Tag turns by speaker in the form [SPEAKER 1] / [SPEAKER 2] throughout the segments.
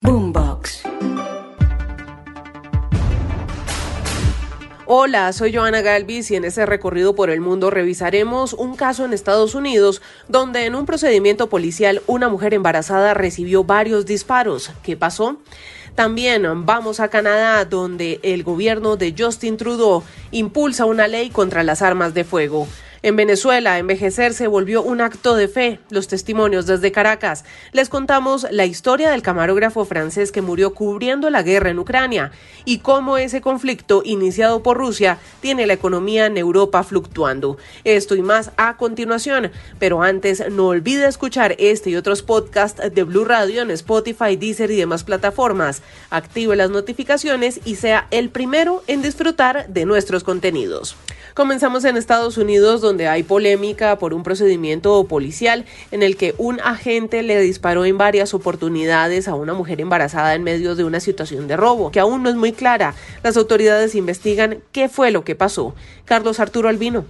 [SPEAKER 1] Boombox.
[SPEAKER 2] Hola, soy Joana Galvis y en este recorrido por el mundo revisaremos un caso en Estados Unidos donde en un procedimiento policial una mujer embarazada recibió varios disparos. ¿Qué pasó? También vamos a Canadá, donde el gobierno de Justin Trudeau impulsa una ley contra las armas de fuego. En Venezuela, envejecer se volvió un acto de fe. Los testimonios desde Caracas. Les contamos la historia del camarógrafo francés que murió cubriendo la guerra en Ucrania y cómo ese conflicto iniciado por Rusia tiene la economía en Europa fluctuando. Esto y más a continuación. Pero antes, no olvide escuchar este y otros podcasts de Blue Radio en Spotify, Deezer y demás plataformas. Active las notificaciones y sea el primero en disfrutar de nuestros contenidos. Comenzamos en Estados Unidos, donde hay polémica por un procedimiento policial en el que un agente le disparó en varias oportunidades a una mujer embarazada en medio de una situación de robo, que aún no es muy clara. Las autoridades investigan qué fue lo que pasó. Carlos Arturo Albino.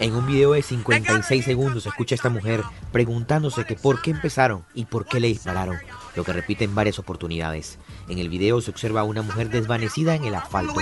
[SPEAKER 3] En un video de 56 segundos escucha a esta mujer preguntándose que por qué empezaron y por qué le dispararon, lo que repite en varias oportunidades. En el video se observa a una mujer desvanecida en el asfalto.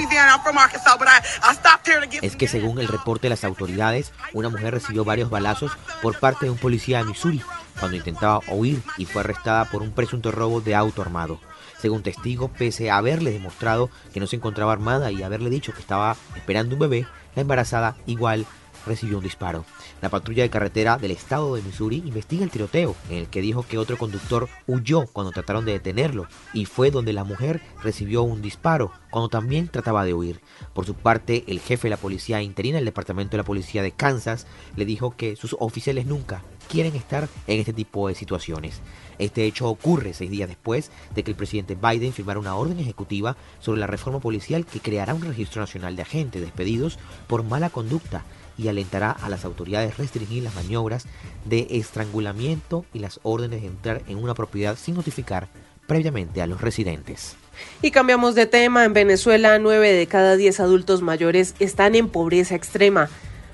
[SPEAKER 3] Es que según el reporte de las autoridades, una mujer recibió varios balazos por parte de un policía de Missouri cuando intentaba huir y fue arrestada por un presunto robo de auto armado. Según testigos, pese a haberle demostrado que no se encontraba armada y haberle dicho que estaba esperando un bebé, la embarazada igual recibió un disparo. La patrulla de carretera del estado de Missouri investiga el tiroteo, en el que dijo que otro conductor huyó cuando trataron de detenerlo, y fue donde la mujer recibió un disparo cuando también trataba de huir. Por su parte, el jefe de la policía interina del Departamento de la Policía de Kansas le dijo que sus oficiales nunca quieren estar en este tipo de situaciones. Este hecho ocurre seis días después de que el presidente Biden firmara una orden ejecutiva sobre la reforma policial que creará un registro nacional de agentes despedidos por mala conducta y alentará a las autoridades restringir las maniobras de estrangulamiento y las órdenes de entrar en una propiedad sin notificar previamente a los residentes.
[SPEAKER 2] Y cambiamos de tema. En Venezuela, 9 de cada 10 adultos mayores están en pobreza extrema.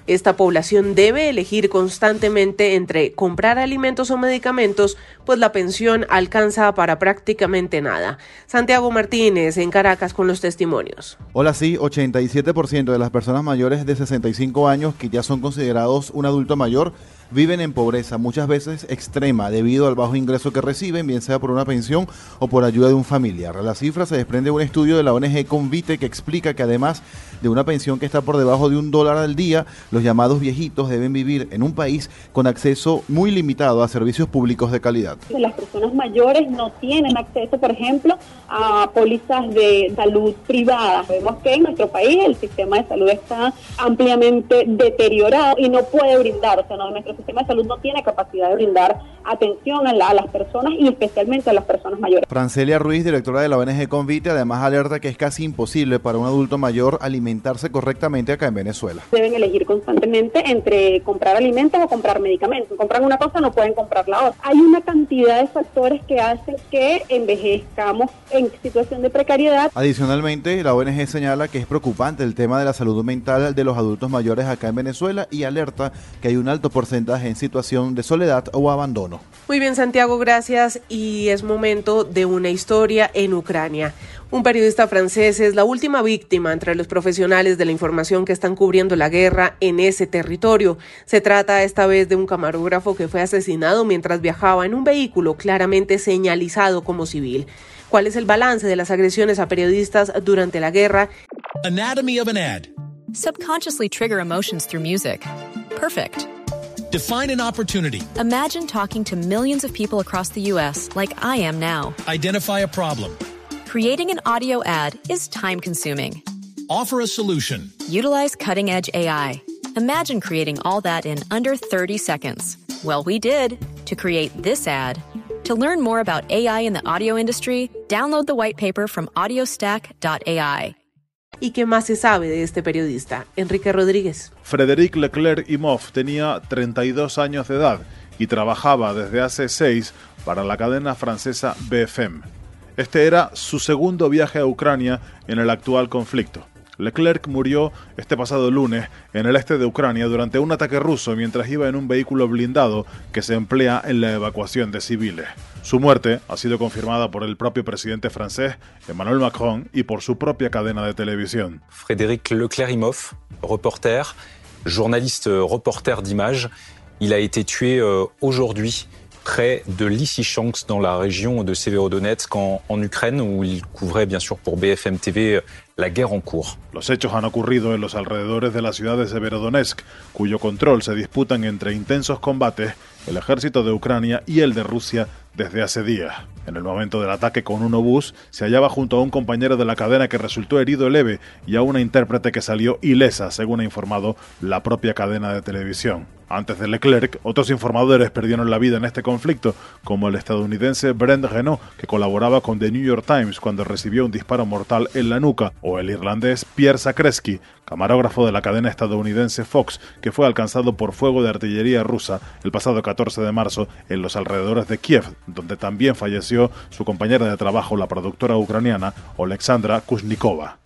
[SPEAKER 2] Esta población debe elegir constantemente entre comprar alimentos o medicamentos, pues la pensión alcanza para prácticamente nada. Santiago Martínez en Caracas con los testimonios.
[SPEAKER 4] Hola, sí, 87% de las personas mayores de 65 años que ya son considerados un adulto mayor viven en pobreza, muchas veces extrema, debido al bajo ingreso que reciben, bien sea por una pensión o por ayuda de un familiar. La cifra se desprende de un estudio de la ONG Convite que explica que además de una pensión que está por debajo de un dólar al día, llamados viejitos deben vivir en un país con acceso muy limitado a servicios públicos de calidad.
[SPEAKER 5] Las personas mayores no tienen acceso, por ejemplo, a pólizas de salud privada. Vemos que en nuestro país el sistema de salud está ampliamente deteriorado y no puede brindar, o sea, no, nuestro sistema de salud no tiene capacidad de brindar atención a, a, las personas y especialmente a las personas mayores.
[SPEAKER 4] Francelia Ruiz, directora de la ONG Convite, además alerta que es casi imposible para un adulto mayor alimentarse correctamente acá en Venezuela.
[SPEAKER 5] Deben elegir constantemente entre comprar alimentos o comprar medicamentos. Compran una cosa, no pueden comprar la otra. Hay una cantidad de factores que hacen que envejezcamos en situación de precariedad.
[SPEAKER 4] Adicionalmente, la ONG señala que es preocupante el tema de la salud mental de los adultos mayores acá en Venezuela y alerta que hay un alto porcentaje en situación de soledad o abandono.
[SPEAKER 2] Muy bien, Santiago, gracias. Y es momento de una historia en Ucrania. Un periodista francés es la última víctima entre los profesionales de la información que están cubriendo la guerra en ese territorio. Se trata esta vez de un camarógrafo que fue asesinado mientras viajaba en un vehículo claramente señalizado como civil. ¿Cuál es el balance de las agresiones a periodistas durante la guerra?
[SPEAKER 6] Anatomy of an ad.
[SPEAKER 7] Subconsciously trigger emotions through music. Perfect.
[SPEAKER 6] Define an opportunity.
[SPEAKER 7] Imagine talking to millions of people across the U.S. like I am now.
[SPEAKER 6] Identify a problem.
[SPEAKER 7] Creating an audio ad is time consuming.
[SPEAKER 6] Offer a solution.
[SPEAKER 7] Utilize cutting edge AI. Imagine creating all that in under 30 seconds. Well, we did to create this ad. To learn more about AI in the audio industry, download the white paper from audiostack.ai.
[SPEAKER 2] ¿Y qué más se sabe de este periodista? Enrique Rodríguez.
[SPEAKER 1] Frédéric Leclerc Imhoff tenía 32 años de edad y trabajaba desde hace seis para la cadena francesa BFM. Este era su segundo viaje a Ucrania en el actual conflicto. Leclerc murió este pasado lunes en el este de Ucrania durante un ataque ruso mientras iba en un vehículo blindado que se emplea en la evacuación de civiles. Su muerte ha sido confirmada por el propio presidente francés Emmanuel Macron y por su propia cadena de televisión.
[SPEAKER 8] Frédéric Leclerc-Imhoff, reporter, journaliste reporter d'images, il a été tué euh, aujourd'hui près de Lysychansk dans la région de Severodonetsk en, en Ukraine où il couvrait bien sûr pour BFM TV la guerre en cours.
[SPEAKER 1] Los hechos han ocurrido en los alrededores de la ciudad de Severodonetsk, cuyo control se disputan entre intensos combates el ejército de Ucrania y el de Rusia desde hace días. En el momento del ataque con un obús, se hallaba junto a un compañero de la cadena que resultó herido leve y a una intérprete que salió ilesa, según ha informado la propia cadena de televisión. Antes de Leclerc, otros informadores perdieron la vida en este conflicto, como el estadounidense Brent Renault, que colaboraba con The New York Times cuando recibió un disparo mortal en la nuca, o el irlandés Pierre Sakreski, camarógrafo de la cadena estadounidense Fox, que fue alcanzado por fuego de artillería rusa el pasado 14 de marzo en los alrededores de Kiev, donde también falleció su compañera de trabajo, la productora ucraniana Oleksandra Kushnikova.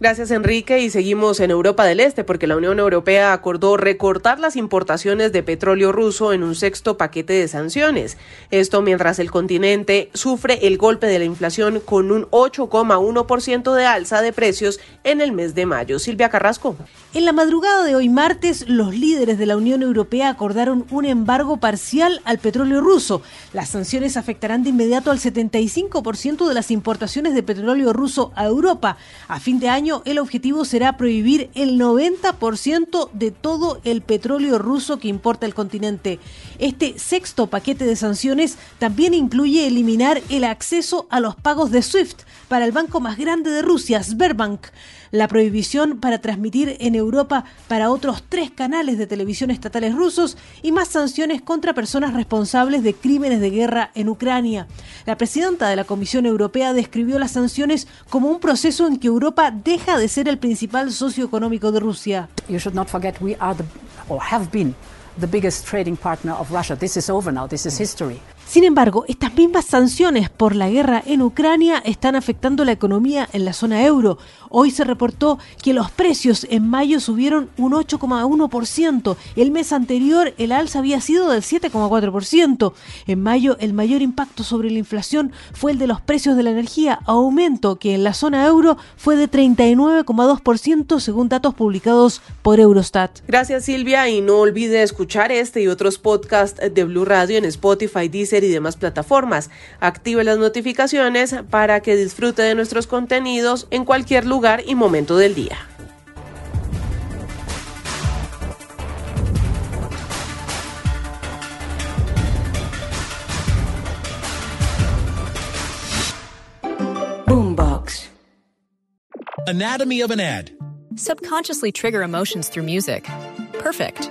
[SPEAKER 2] Gracias, Enrique. Y seguimos en Europa del Este porque la Unión Europea acordó recortar las importaciones de petróleo ruso en un sexto paquete de sanciones. Esto mientras el continente sufre el golpe de la inflación con un 8,1% de alza de precios en el mes de mayo. Silvia Carrasco.
[SPEAKER 9] En la madrugada de hoy martes, los líderes de la Unión Europea acordaron un embargo parcial al petróleo ruso. Las sanciones afectarán de inmediato al 75% de las importaciones de petróleo ruso a Europa. A fin de año, el objetivo será prohibir el 90% de todo el petróleo ruso que importa el continente. Este sexto paquete de sanciones también incluye eliminar el acceso a los pagos de SWIFT para el banco más grande de Rusia, Sberbank, la prohibición para transmitir en Europa para otros tres canales de televisión estatales rusos y más sanciones contra personas responsables de crímenes de guerra en Ucrania. La presidenta de la Comisión Europea describió las sanciones como un proceso en que Europa deja de ser el principal socio económico de Rusia.
[SPEAKER 10] You should not forget we are the, or have been the biggest trading partner of Russia. This is over now. This is history.
[SPEAKER 9] Sin embargo, estas mismas sanciones por la guerra en Ucrania están afectando la economía en la zona euro. Hoy se reportó que los precios en mayo subieron un 8,1%. El mes anterior el alza había sido del 7,4%. En mayo el mayor impacto sobre la inflación fue el de los precios de la energía, aumento que en la zona euro fue de 39,2% según datos publicados por Eurostat.
[SPEAKER 2] Gracias Silvia y no olvide escuchar este y otros podcasts de Blue Radio en Spotify, Deezer y demás plataformas. Active las notificaciones para que disfrute de nuestros contenidos en cualquier lugar y momento del día.
[SPEAKER 11] Boombox.
[SPEAKER 6] Anatomy of an ad.
[SPEAKER 7] Subconsciously trigger emotions through music. Perfect.